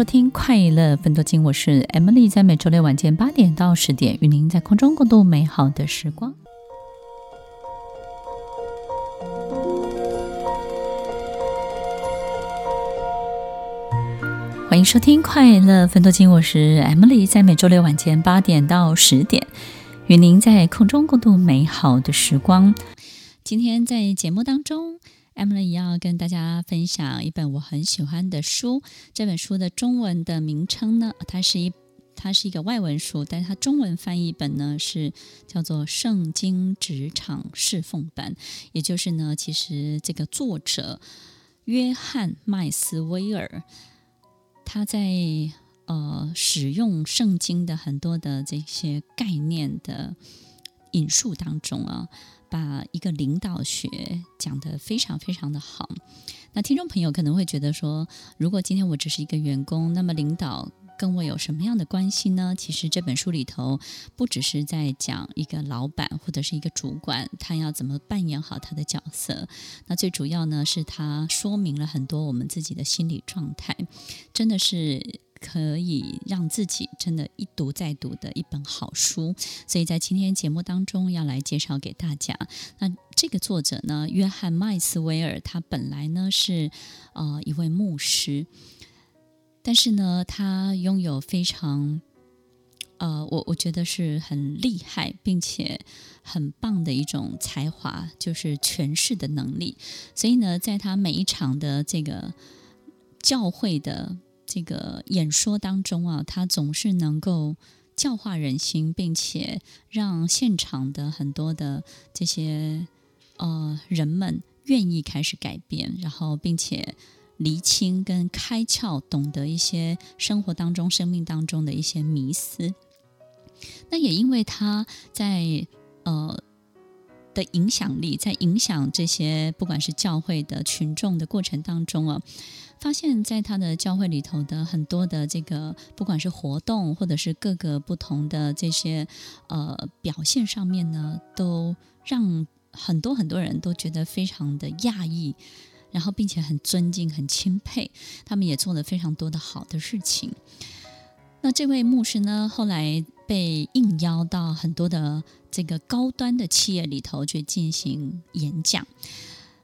收听快乐分多金，我是 Emily，在每周六晚间八点到十点，与您在空中共度美好的时光。欢迎收听快乐分多金，我是 Emily，在每周六晚间八点到十点，与您在空中共度美好的时光。今天在节目当中。Emily 要跟大家分享一本我很喜欢的书。这本书的中文的名称呢，它是一它是一个外文书，但是它中文翻译本呢是叫做《圣经职场侍奉版》。也就是呢，其实这个作者约翰麦斯威尔，他在呃使用圣经的很多的这些概念的引述当中啊。把一个领导学讲得非常非常的好。那听众朋友可能会觉得说，如果今天我只是一个员工，那么领导跟我有什么样的关系呢？其实这本书里头不只是在讲一个老板或者是一个主管，他要怎么扮演好他的角色。那最主要呢，是他说明了很多我们自己的心理状态，真的是。可以让自己真的一读再读的一本好书，所以在今天节目当中要来介绍给大家。那这个作者呢，约翰麦斯威尔，他本来呢是呃一位牧师，但是呢，他拥有非常呃我我觉得是很厉害并且很棒的一种才华，就是诠释的能力。所以呢，在他每一场的这个教会的。这个演说当中啊，他总是能够教化人心，并且让现场的很多的这些呃人们愿意开始改变，然后并且厘清跟开窍，懂得一些生活当中、生命当中的一些迷思。那也因为他在呃的影响力，在影响这些不管是教会的群众的过程当中啊。发现，在他的教会里头的很多的这个，不管是活动或者是各个不同的这些呃表现上面呢，都让很多很多人都觉得非常的讶异，然后并且很尊敬、很钦佩。他们也做了非常多的好的事情。那这位牧师呢，后来被应邀到很多的这个高端的企业里头去进行演讲。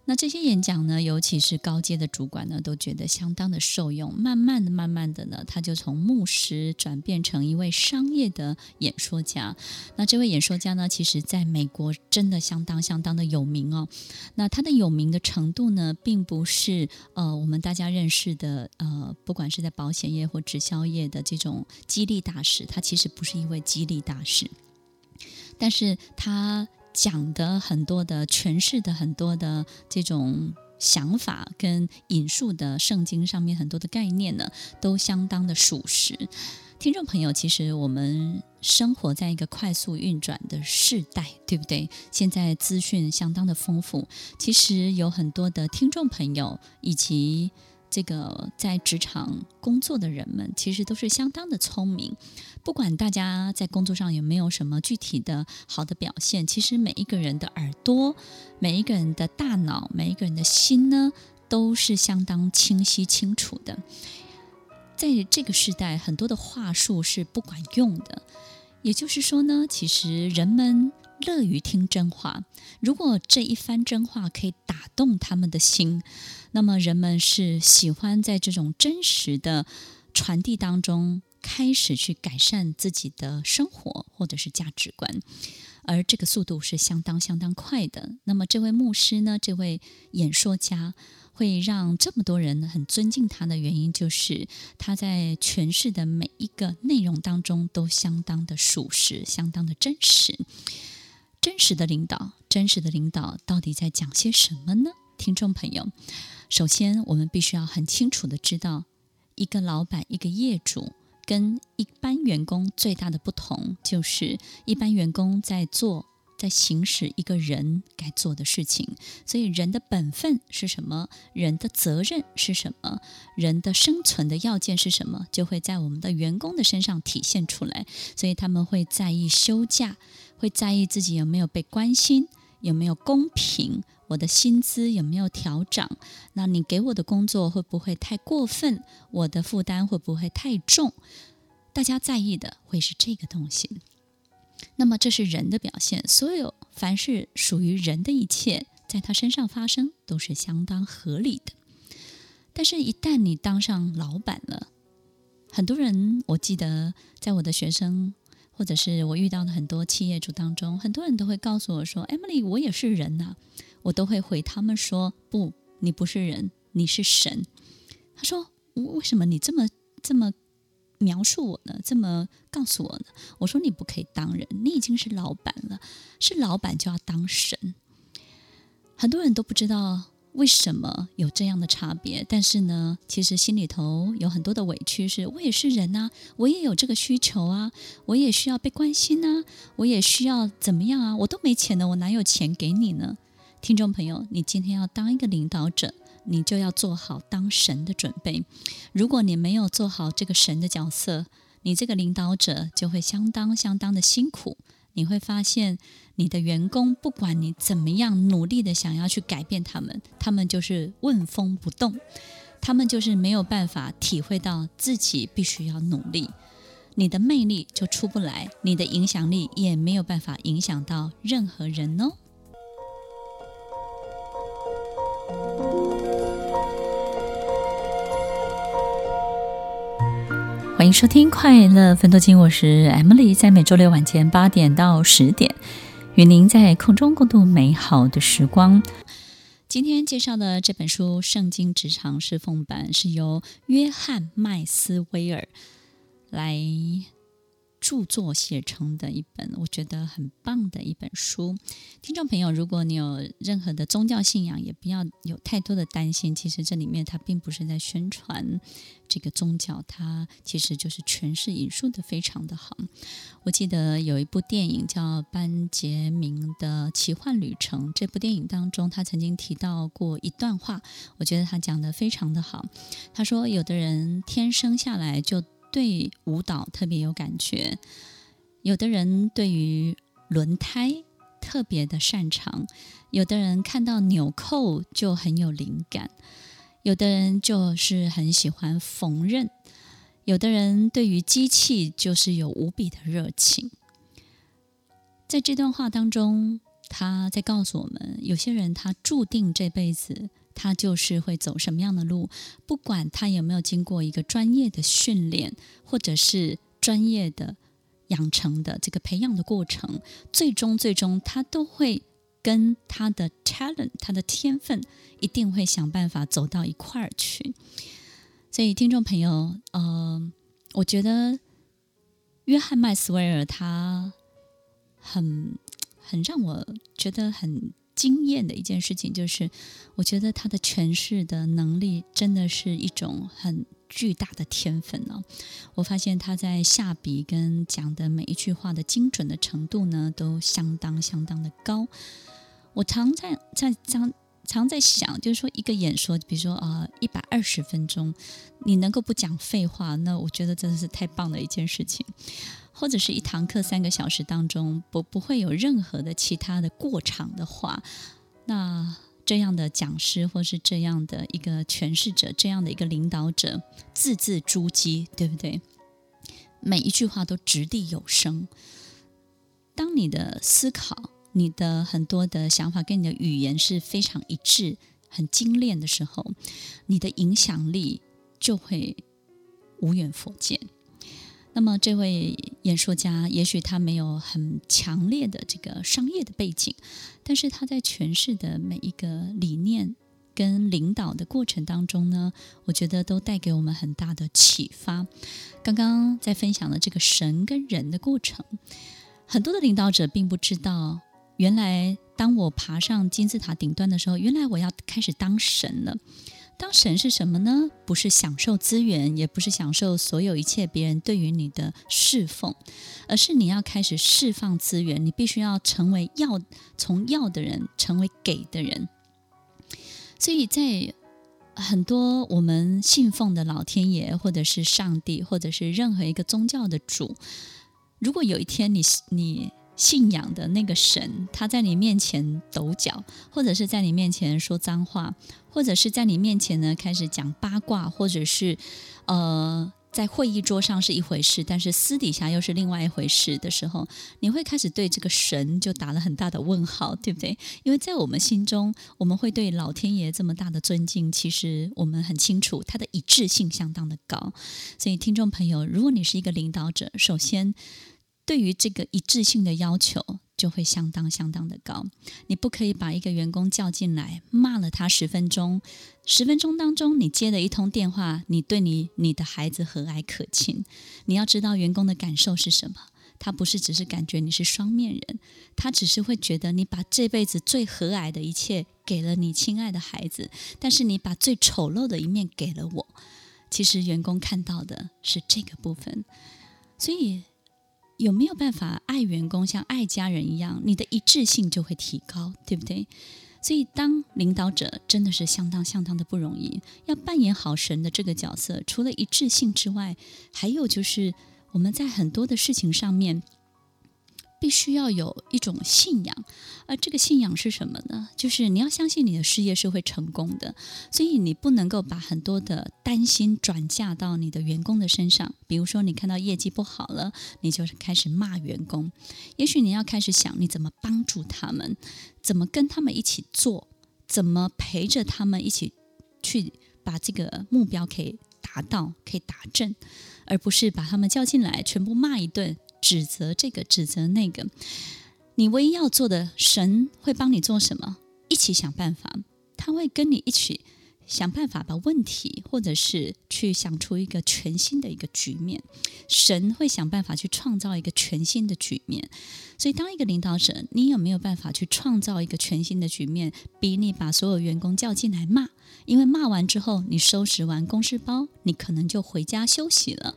那这些演讲呢，尤其是高阶的主管呢，都觉得相当的受用。慢慢的、慢慢的呢，他就从牧师转变成一位商业的演说家。那这位演说家呢，其实在美国真的相当相当的有名哦。那他的有名的程度呢，并不是呃我们大家认识的呃，不管是在保险业或直销业的这种激励大师，他其实不是一位激励大师，但是他。讲的很多的诠释的很多的这种想法跟引述的圣经上面很多的概念呢，都相当的属实。听众朋友，其实我们生活在一个快速运转的时代，对不对？现在资讯相当的丰富，其实有很多的听众朋友以及。这个在职场工作的人们，其实都是相当的聪明。不管大家在工作上有没有什么具体的好的表现，其实每一个人的耳朵、每一个人的大脑、每一个人的心呢，都是相当清晰清楚的。在这个时代，很多的话术是不管用的。也就是说呢，其实人们乐于听真话。如果这一番真话可以打动他们的心。那么人们是喜欢在这种真实的传递当中开始去改善自己的生活或者是价值观，而这个速度是相当相当快的。那么这位牧师呢，这位演说家会让这么多人很尊敬他的原因，就是他在诠释的每一个内容当中都相当的属实，相当的真实。真实的领导，真实的领导到底在讲些什么呢？听众朋友，首先我们必须要很清楚的知道，一个老板、一个业主跟一般员工最大的不同，就是一般员工在做。在行使一个人该做的事情，所以人的本分是什么？人的责任是什么？人的生存的要件是什么？就会在我们的员工的身上体现出来。所以他们会在意休假，会在意自己有没有被关心，有没有公平，我的薪资有没有调整？那你给我的工作会不会太过分？我的负担会不会太重？大家在意的会是这个东西。那么这是人的表现，所有凡是属于人的一切，在他身上发生都是相当合理的。但是，一旦你当上老板了，很多人，我记得在我的学生或者是我遇到的很多企业主当中，很多人都会告诉我说：“Emily，我也是人呐。”我都会回他们说：“不，你不是人，你是神。”他说：“为什么你这么这么？”描述我呢？这么告诉我呢？我说你不可以当人，你已经是老板了，是老板就要当神。很多人都不知道为什么有这样的差别，但是呢，其实心里头有很多的委屈是，我也是人啊，我也有这个需求啊，我也需要被关心啊，我也需要怎么样啊？我都没钱呢，我哪有钱给你呢？听众朋友，你今天要当一个领导者。你就要做好当神的准备。如果你没有做好这个神的角色，你这个领导者就会相当相当的辛苦。你会发现，你的员工不管你怎么样努力的想要去改变他们，他们就是问风不动，他们就是没有办法体会到自己必须要努力，你的魅力就出不来，你的影响力也没有办法影响到任何人哦。欢迎收听《快乐分多金》，我是 Emily，在每周六晚间八点到十点，与您在空中共度美好的时光。今天介绍的这本书《圣经职场侍奉版》，是由约翰麦斯威尔来。著作写成的一本，我觉得很棒的一本书。听众朋友，如果你有任何的宗教信仰，也不要有太多的担心。其实这里面它并不是在宣传这个宗教，它其实就是诠释引述的非常的好。我记得有一部电影叫《班杰明的奇幻旅程》，这部电影当中他曾经提到过一段话，我觉得他讲得非常的好。他说，有的人天生下来就对舞蹈特别有感觉，有的人对于轮胎特别的擅长，有的人看到纽扣就很有灵感，有的人就是很喜欢缝纫，有的人对于机器就是有无比的热情。在这段话当中，他在告诉我们，有些人他注定这辈子。他就是会走什么样的路，不管他有没有经过一个专业的训练，或者是专业的养成的这个培养的过程，最终最终他都会跟他的 talent，他的天分，一定会想办法走到一块儿去。所以，听众朋友，呃，我觉得约翰麦斯威尔他很很让我觉得很。惊艳的一件事情就是，我觉得他的诠释的能力真的是一种很巨大的天分呢、我发现他在下笔跟讲的每一句话的精准的程度呢，都相当相当的高。我常在在常常在想，就是说一个演说，比如说呃一百二十分钟，你能够不讲废话，那我觉得真的是太棒的一件事情。或者是一堂课三个小时当中不不会有任何的其他的过场的话，那这样的讲师或是这样的一个诠释者，这样的一个领导者，字字珠玑，对不对？每一句话都掷地有声。当你的思考、你的很多的想法跟你的语言是非常一致、很精炼的时候，你的影响力就会无远佛界。那么，这位演说家也许他没有很强烈的这个商业的背景，但是他在诠释的每一个理念跟领导的过程当中呢，我觉得都带给我们很大的启发。刚刚在分享的这个神跟人的过程，很多的领导者并不知道原来当我爬上金字塔顶端的时候，原来我要开始当神了。当神是什么呢？不是享受资源，也不是享受所有一切别人对于你的侍奉，而是你要开始释放资源。你必须要成为要从要的人，成为给的人。所以在很多我们信奉的老天爷，或者是上帝，或者是任何一个宗教的主，如果有一天你你。信仰的那个神，他在你面前抖脚，或者是在你面前说脏话，或者是在你面前呢开始讲八卦，或者是呃在会议桌上是一回事，但是私底下又是另外一回事的时候，你会开始对这个神就打了很大的问号，对不对？因为在我们心中，我们会对老天爷这么大的尊敬，其实我们很清楚他的一致性相当的高。所以，听众朋友，如果你是一个领导者，首先。对于这个一致性的要求，就会相当相当的高。你不可以把一个员工叫进来，骂了他十分钟，十分钟当中你接了一通电话，你对你你的孩子和蔼可亲。你要知道员工的感受是什么，他不是只是感觉你是双面人，他只是会觉得你把这辈子最和蔼的一切给了你亲爱的孩子，但是你把最丑陋的一面给了我。其实员工看到的是这个部分，所以。有没有办法爱员工像爱家人一样？你的一致性就会提高，对不对？所以当领导者真的是相当相当的不容易，要扮演好神的这个角色。除了一致性之外，还有就是我们在很多的事情上面。必须要有一种信仰，而这个信仰是什么呢？就是你要相信你的事业是会成功的，所以你不能够把很多的担心转嫁到你的员工的身上。比如说，你看到业绩不好了，你就开始骂员工。也许你要开始想，你怎么帮助他们，怎么跟他们一起做，怎么陪着他们一起去把这个目标可以达到，可以达成，而不是把他们叫进来，全部骂一顿。指责这个，指责那个，你唯一要做的，神会帮你做什么？一起想办法，他会跟你一起想办法把问题，或者是去想出一个全新的一个局面。神会想办法去创造一个全新的局面。所以，当一个领导者，你有没有办法去创造一个全新的局面？比你把所有员工叫进来骂，因为骂完之后，你收拾完公事包，你可能就回家休息了。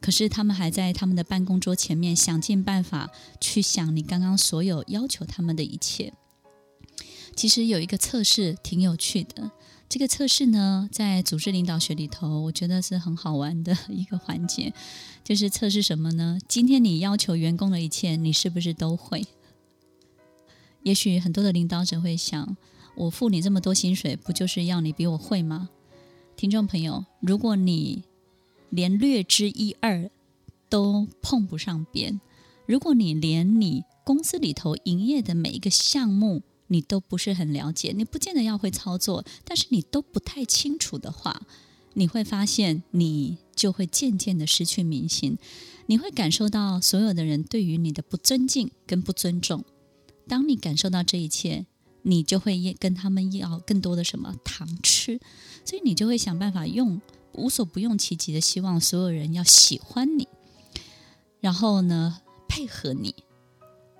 可是他们还在他们的办公桌前面想尽办法去想你刚刚所有要求他们的一切。其实有一个测试挺有趣的，这个测试呢，在组织领导学里头，我觉得是很好玩的一个环节，就是测试什么呢？今天你要求员工的一切，你是不是都会？也许很多的领导者会想，我付你这么多薪水，不就是要你比我会吗？听众朋友，如果你连略知一二都碰不上边。如果你连你公司里头营业的每一个项目你都不是很了解，你不见得要会操作，但是你都不太清楚的话，你会发现你就会渐渐的失去民心，你会感受到所有的人对于你的不尊敬跟不尊重。当你感受到这一切，你就会跟他们要更多的什么糖吃，所以你就会想办法用。无所不用其极的希望所有人要喜欢你，然后呢，配合你，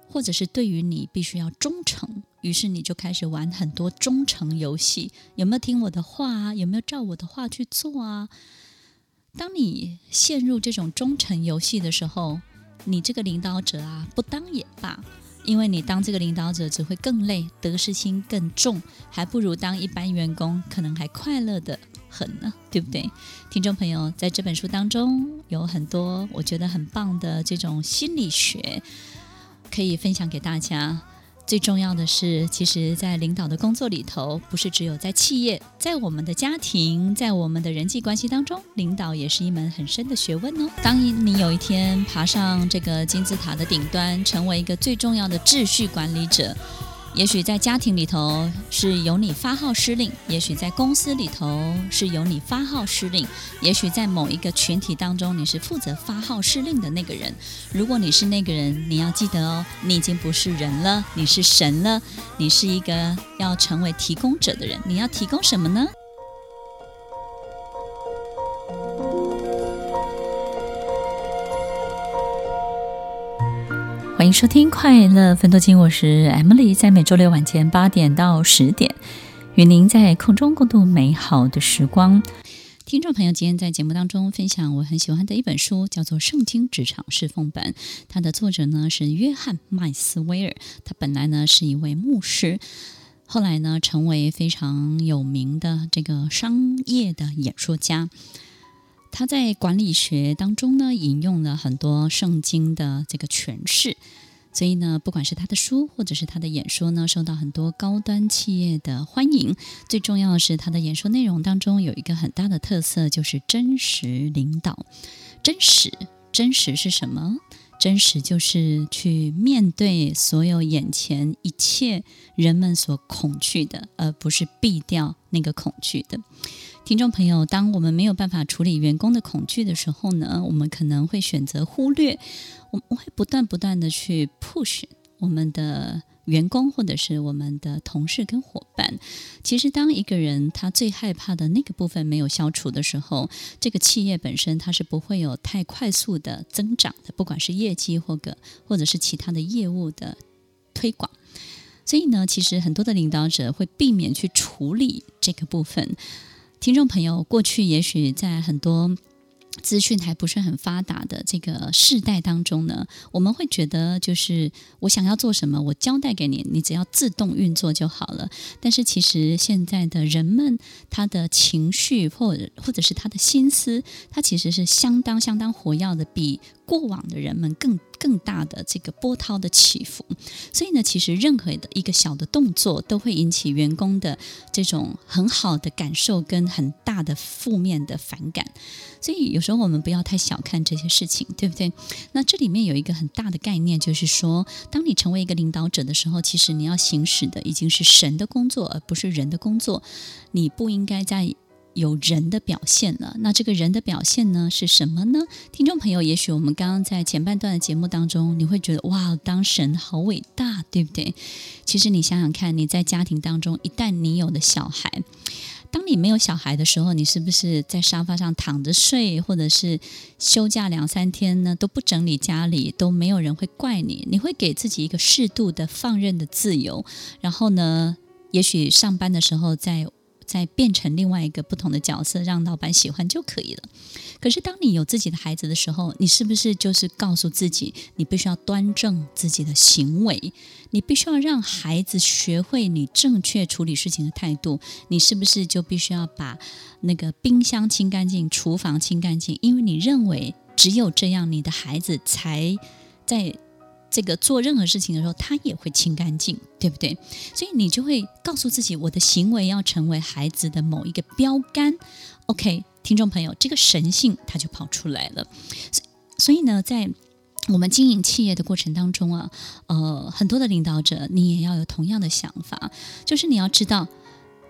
或者是对于你必须要忠诚，于是你就开始玩很多忠诚游戏。有没有听我的话啊？有没有照我的话去做啊？当你陷入这种忠诚游戏的时候，你这个领导者啊，不当也罢，因为你当这个领导者只会更累，得失心更重，还不如当一般员工，可能还快乐的。很呢，对不对？听众朋友，在这本书当中有很多我觉得很棒的这种心理学可以分享给大家。最重要的是，其实，在领导的工作里头，不是只有在企业，在我们的家庭，在我们的人际关系当中，领导也是一门很深的学问哦。当你有一天爬上这个金字塔的顶端，成为一个最重要的秩序管理者。也许在家庭里头是由你发号施令，也许在公司里头是由你发号施令，也许在某一个群体当中你是负责发号施令的那个人。如果你是那个人，你要记得哦，你已经不是人了，你是神了，你是一个要成为提供者的人。你要提供什么呢？迎收听《快乐分多金》，我是 Emily，在每周六晚间八点到十点，与您在空中共度美好的时光。听众朋友，今天在节目当中分享我很喜欢的一本书，叫做《圣经职场侍奉本》，它的作者呢是约翰麦斯威尔，他本来呢是一位牧师，后来呢成为非常有名的这个商业的演说家。他在管理学当中呢，引用了很多圣经的这个诠释，所以呢，不管是他的书或者是他的演说呢，受到很多高端企业的欢迎。最重要的是，他的演说内容当中有一个很大的特色，就是真实领导。真实，真实是什么？真实就是去面对所有眼前一切人们所恐惧的，而不是避掉那个恐惧的。听众朋友，当我们没有办法处理员工的恐惧的时候呢，我们可能会选择忽略，我们会不断不断的去 push 我们的员工或者是我们的同事跟伙伴。其实，当一个人他最害怕的那个部分没有消除的时候，这个企业本身它是不会有太快速的增长的，不管是业绩或个或者是其他的业务的推广。所以呢，其实很多的领导者会避免去处理这个部分。听众朋友，过去也许在很多资讯还不是很发达的这个世代当中呢，我们会觉得就是我想要做什么，我交代给你，你只要自动运作就好了。但是其实现在的人们，他的情绪或或者是他的心思，他其实是相当相当活跃的，比过往的人们更。更大的这个波涛的起伏，所以呢，其实任何的一个小的动作都会引起员工的这种很好的感受跟很大的负面的反感。所以有时候我们不要太小看这些事情，对不对？那这里面有一个很大的概念，就是说，当你成为一个领导者的时候，其实你要行使的已经是神的工作，而不是人的工作。你不应该在。有人的表现了，那这个人的表现呢是什么呢？听众朋友，也许我们刚刚在前半段的节目当中，你会觉得哇，当神好伟大，对不对？其实你想想看，你在家庭当中，一旦你有了小孩，当你没有小孩的时候，你是不是在沙发上躺着睡，或者是休假两三天呢都不整理家里，都没有人会怪你，你会给自己一个适度的放任的自由，然后呢，也许上班的时候在。再变成另外一个不同的角色，让老板喜欢就可以了。可是，当你有自己的孩子的时候，你是不是就是告诉自己，你必须要端正自己的行为？你必须要让孩子学会你正确处理事情的态度？你是不是就必须要把那个冰箱清干净，厨房清干净？因为你认为只有这样，你的孩子才在。这个做任何事情的时候，他也会清干净，对不对？所以你就会告诉自己，我的行为要成为孩子的某一个标杆。OK，听众朋友，这个神性他就跑出来了。所以呢，在我们经营企业的过程当中啊，呃，很多的领导者，你也要有同样的想法，就是你要知道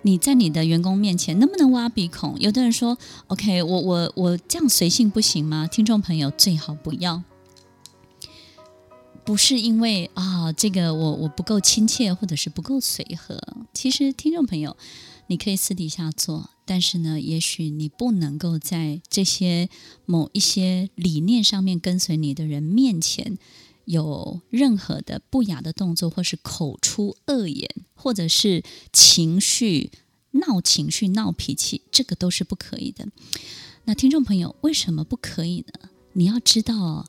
你在你的员工面前能不能挖鼻孔。有的人说，OK，我我我这样随性不行吗？听众朋友，最好不要。不是因为啊，这个我我不够亲切，或者是不够随和。其实，听众朋友，你可以私底下做，但是呢，也许你不能够在这些某一些理念上面跟随你的人面前有任何的不雅的动作，或是口出恶言，或者是情绪闹情绪、闹脾气，这个都是不可以的。那听众朋友，为什么不可以呢？你要知道。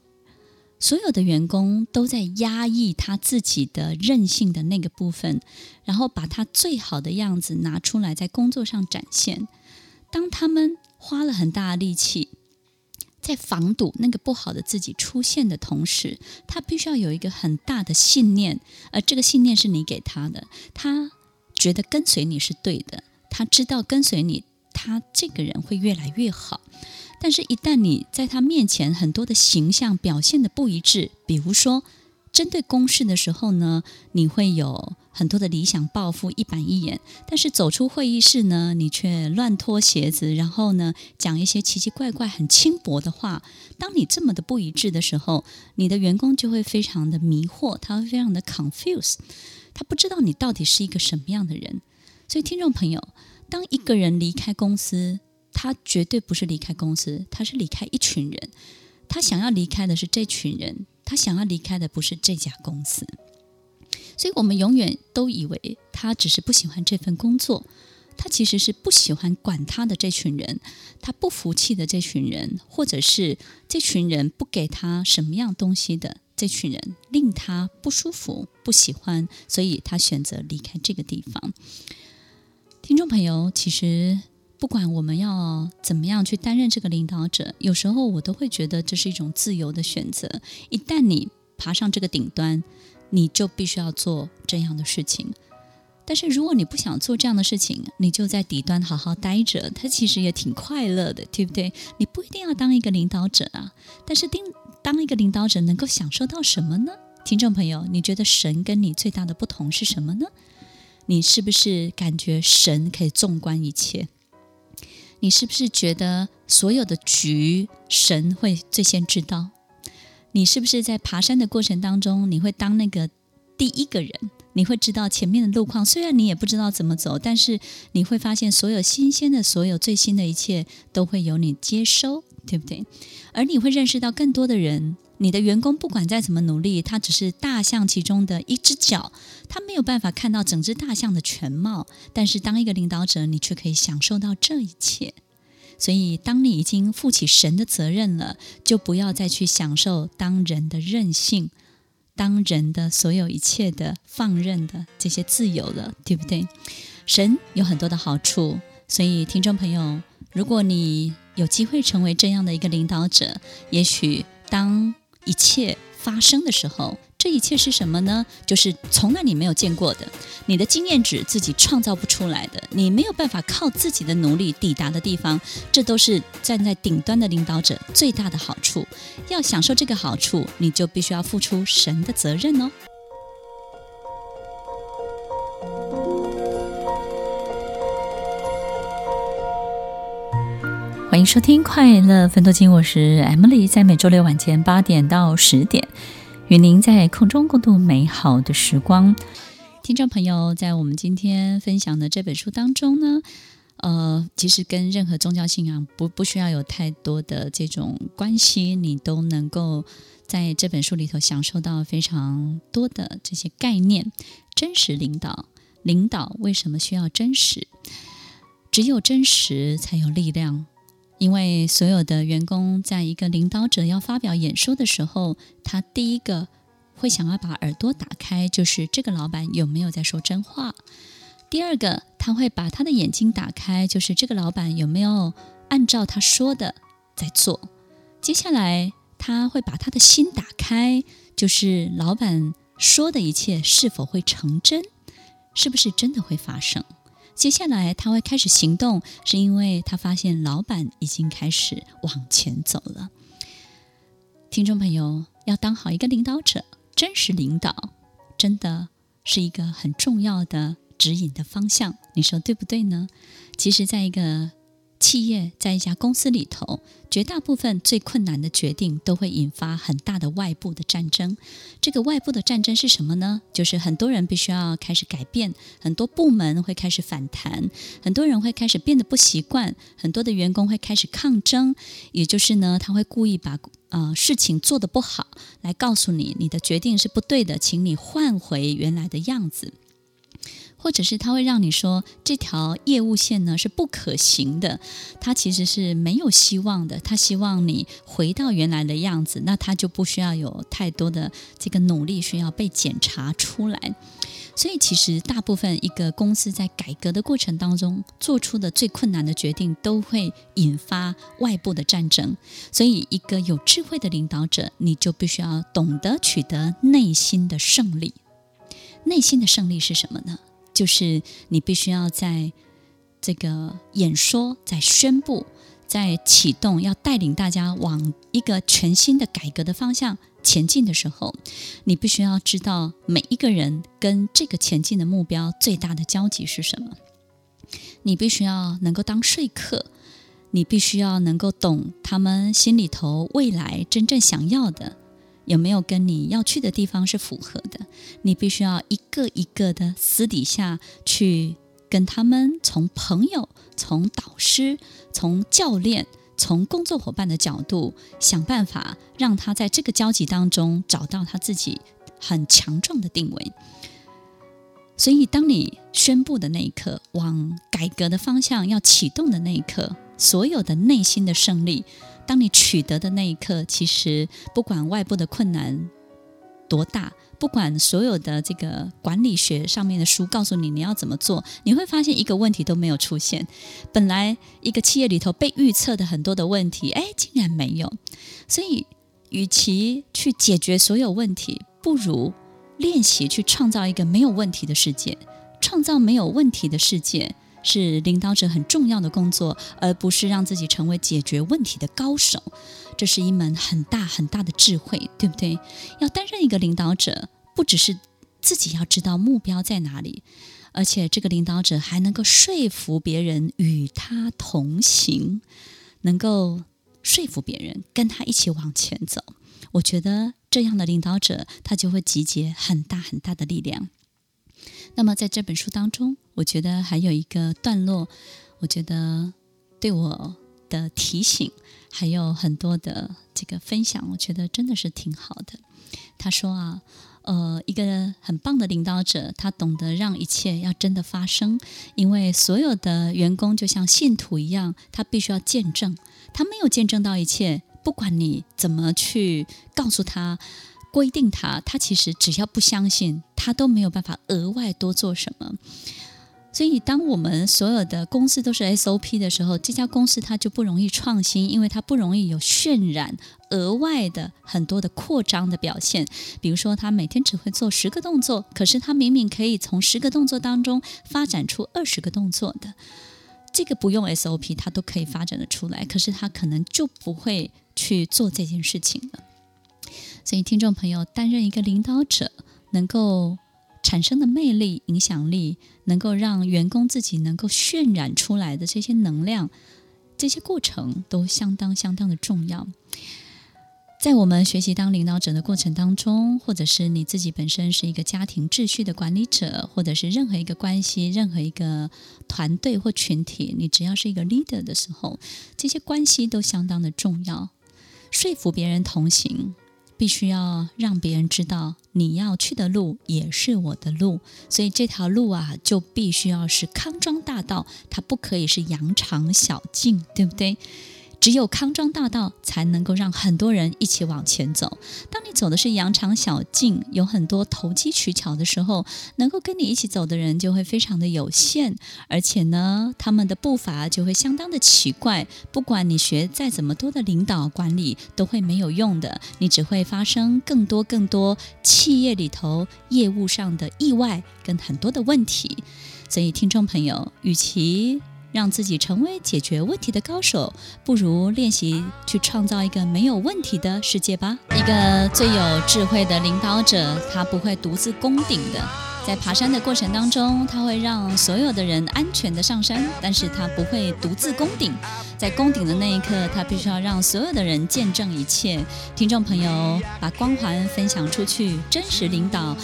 所有的员工都在压抑他自己的任性的那个部分，然后把他最好的样子拿出来在工作上展现。当他们花了很大的力气在防堵那个不好的自己出现的同时，他必须要有一个很大的信念，而这个信念是你给他的。他觉得跟随你是对的，他知道跟随你，他这个人会越来越好。但是，一旦你在他面前很多的形象表现的不一致，比如说针对公事的时候呢，你会有很多的理想抱负一板一眼；但是走出会议室呢，你却乱脱鞋子，然后呢讲一些奇奇怪怪、很轻薄的话。当你这么的不一致的时候，你的员工就会非常的迷惑，他会非常的 confuse，他不知道你到底是一个什么样的人。所以，听众朋友，当一个人离开公司，他绝对不是离开公司，他是离开一群人。他想要离开的是这群人，他想要离开的不是这家公司。所以我们永远都以为他只是不喜欢这份工作，他其实是不喜欢管他的这群人，他不服气的这群人，或者是这群人不给他什么样东西的这群人，令他不舒服、不喜欢，所以他选择离开这个地方。听众朋友，其实不管我们要怎么样去担任这个领导者，有时候我都会觉得这是一种自由的选择。一旦你爬上这个顶端，你就必须要做这样的事情，但是如果你不想做这样的事情，你就在底端好好待着，他其实也挺快乐的，对不对？你不一定要当一个领导者啊，但是当当一个领导者能够享受到什么呢？听众朋友，你觉得神跟你最大的不同是什么呢？你是不是感觉神可以纵观一切？你是不是觉得所有的局神会最先知道？你是不是在爬山的过程当中，你会当那个第一个人？你会知道前面的路况，虽然你也不知道怎么走，但是你会发现所有新鲜的、所有最新的一切都会由你接收，对不对？而你会认识到更多的人。你的员工不管再怎么努力，他只是大象其中的一只脚，他没有办法看到整只大象的全貌。但是当一个领导者，你却可以享受到这一切。所以，当你已经负起神的责任了，就不要再去享受当人的任性，当人的所有一切的放任的这些自由了，对不对？神有很多的好处，所以听众朋友，如果你有机会成为这样的一个领导者，也许当一切发生的时候，这一切是什么呢？就是从来你没有见过的，你的经验值自己创造不出来的，你没有办法靠自己的努力抵达的地方，这都是站在顶端的领导者最大的好处。要享受这个好处，你就必须要付出神的责任哦。欢迎收听《快乐分多金》，我是 Emily，在每周六晚间八点到十点。与您在空中共度美好的时光，听众朋友，在我们今天分享的这本书当中呢，呃，其实跟任何宗教信仰不不需要有太多的这种关系，你都能够在这本书里头享受到非常多的这些概念。真实领导，领导为什么需要真实？只有真实才有力量。因为所有的员工在一个领导者要发表演说的时候，他第一个会想要把耳朵打开，就是这个老板有没有在说真话；第二个，他会把他的眼睛打开，就是这个老板有没有按照他说的在做；接下来，他会把他的心打开，就是老板说的一切是否会成真，是不是真的会发生。接下来他会开始行动，是因为他发现老板已经开始往前走了。听众朋友，要当好一个领导者，真实领导，真的是一个很重要的指引的方向。你说对不对呢？其实，在一个企业在一家公司里头，绝大部分最困难的决定都会引发很大的外部的战争。这个外部的战争是什么呢？就是很多人必须要开始改变，很多部门会开始反弹，很多人会开始变得不习惯，很多的员工会开始抗争。也就是呢，他会故意把呃事情做得不好，来告诉你你的决定是不对的，请你换回原来的样子。或者是他会让你说这条业务线呢是不可行的，他其实是没有希望的。他希望你回到原来的样子，那他就不需要有太多的这个努力需要被检查出来。所以，其实大部分一个公司在改革的过程当中做出的最困难的决定，都会引发外部的战争。所以，一个有智慧的领导者，你就必须要懂得取得内心的胜利。内心的胜利是什么呢？就是你必须要在这个演说、在宣布、在启动，要带领大家往一个全新的改革的方向前进的时候，你必须要知道每一个人跟这个前进的目标最大的交集是什么。你必须要能够当说客，你必须要能够懂他们心里头未来真正想要的。有没有跟你要去的地方是符合的？你必须要一个一个的私底下去跟他们，从朋友、从导师、从教练、从工作伙伴的角度想办法，让他在这个交集当中找到他自己很强壮的定位。所以，当你宣布的那一刻，往改革的方向要启动的那一刻，所有的内心的胜利，当你取得的那一刻，其实不管外部的困难多大，不管所有的这个管理学上面的书告诉你你要怎么做，你会发现一个问题都没有出现。本来一个企业里头被预测的很多的问题，哎，竟然没有。所以，与其去解决所有问题，不如。练习去创造一个没有问题的世界，创造没有问题的世界是领导者很重要的工作，而不是让自己成为解决问题的高手。这是一门很大很大的智慧，对不对？要担任一个领导者，不只是自己要知道目标在哪里，而且这个领导者还能够说服别人与他同行，能够说服别人跟他一起往前走。我觉得这样的领导者，他就会集结很大很大的力量。那么在这本书当中，我觉得还有一个段落，我觉得对我的提醒，还有很多的这个分享，我觉得真的是挺好的。他说啊，呃，一个很棒的领导者，他懂得让一切要真的发生，因为所有的员工就像信徒一样，他必须要见证，他没有见证到一切。不管你怎么去告诉他、规定他，他其实只要不相信，他都没有办法额外多做什么。所以，当我们所有的公司都是 SOP 的时候，这家公司它就不容易创新，因为它不容易有渲染额外的很多的扩张的表现。比如说，他每天只会做十个动作，可是他明明可以从十个动作当中发展出二十个动作的。这个不用 SOP，它都可以发展得出来，可是他可能就不会去做这件事情了。所以，听众朋友，担任一个领导者，能够产生的魅力、影响力，能够让员工自己能够渲染出来的这些能量，这些过程都相当相当的重要。在我们学习当领导者的过程当中，或者是你自己本身是一个家庭秩序的管理者，或者是任何一个关系、任何一个团队或群体，你只要是一个 leader 的时候，这些关系都相当的重要。说服别人同行，必须要让别人知道你要去的路也是我的路，所以这条路啊，就必须要是康庄大道，它不可以是羊肠小径，对不对？只有康庄大道才能够让很多人一起往前走。当你走的是羊肠小径，有很多投机取巧的时候，能够跟你一起走的人就会非常的有限，而且呢，他们的步伐就会相当的奇怪。不管你学再怎么多的领导管理，都会没有用的。你只会发生更多更多企业里头业务上的意外跟很多的问题。所以，听众朋友，与其让自己成为解决问题的高手，不如练习去创造一个没有问题的世界吧。一个最有智慧的领导者，他不会独自攻顶的。在爬山的过程当中，他会让所有的人安全的上山，但是他不会独自攻顶。在攻顶的那一刻，他必须要让所有的人见证一切。听众朋友，把光环分享出去，真实领导。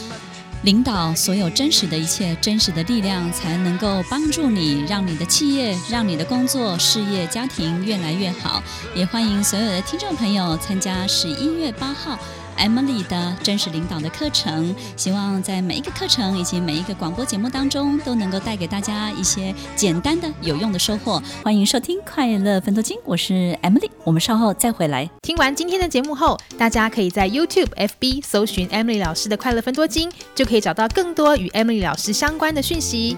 领导所有真实的一切，真实的力量才能够帮助你，让你的企业、让你的工作、事业、家庭越来越好。也欢迎所有的听众朋友参加十一月八号。Emily 的真实领导的课程，希望在每一个课程以及每一个广播节目当中，都能够带给大家一些简单的有用的收获。欢迎收听《快乐分多金》，我是 Emily，我们稍后再回来。听完今天的节目后，大家可以在 YouTube、FB 搜寻 Emily 老师的《快乐分多金》，就可以找到更多与 Emily 老师相关的讯息。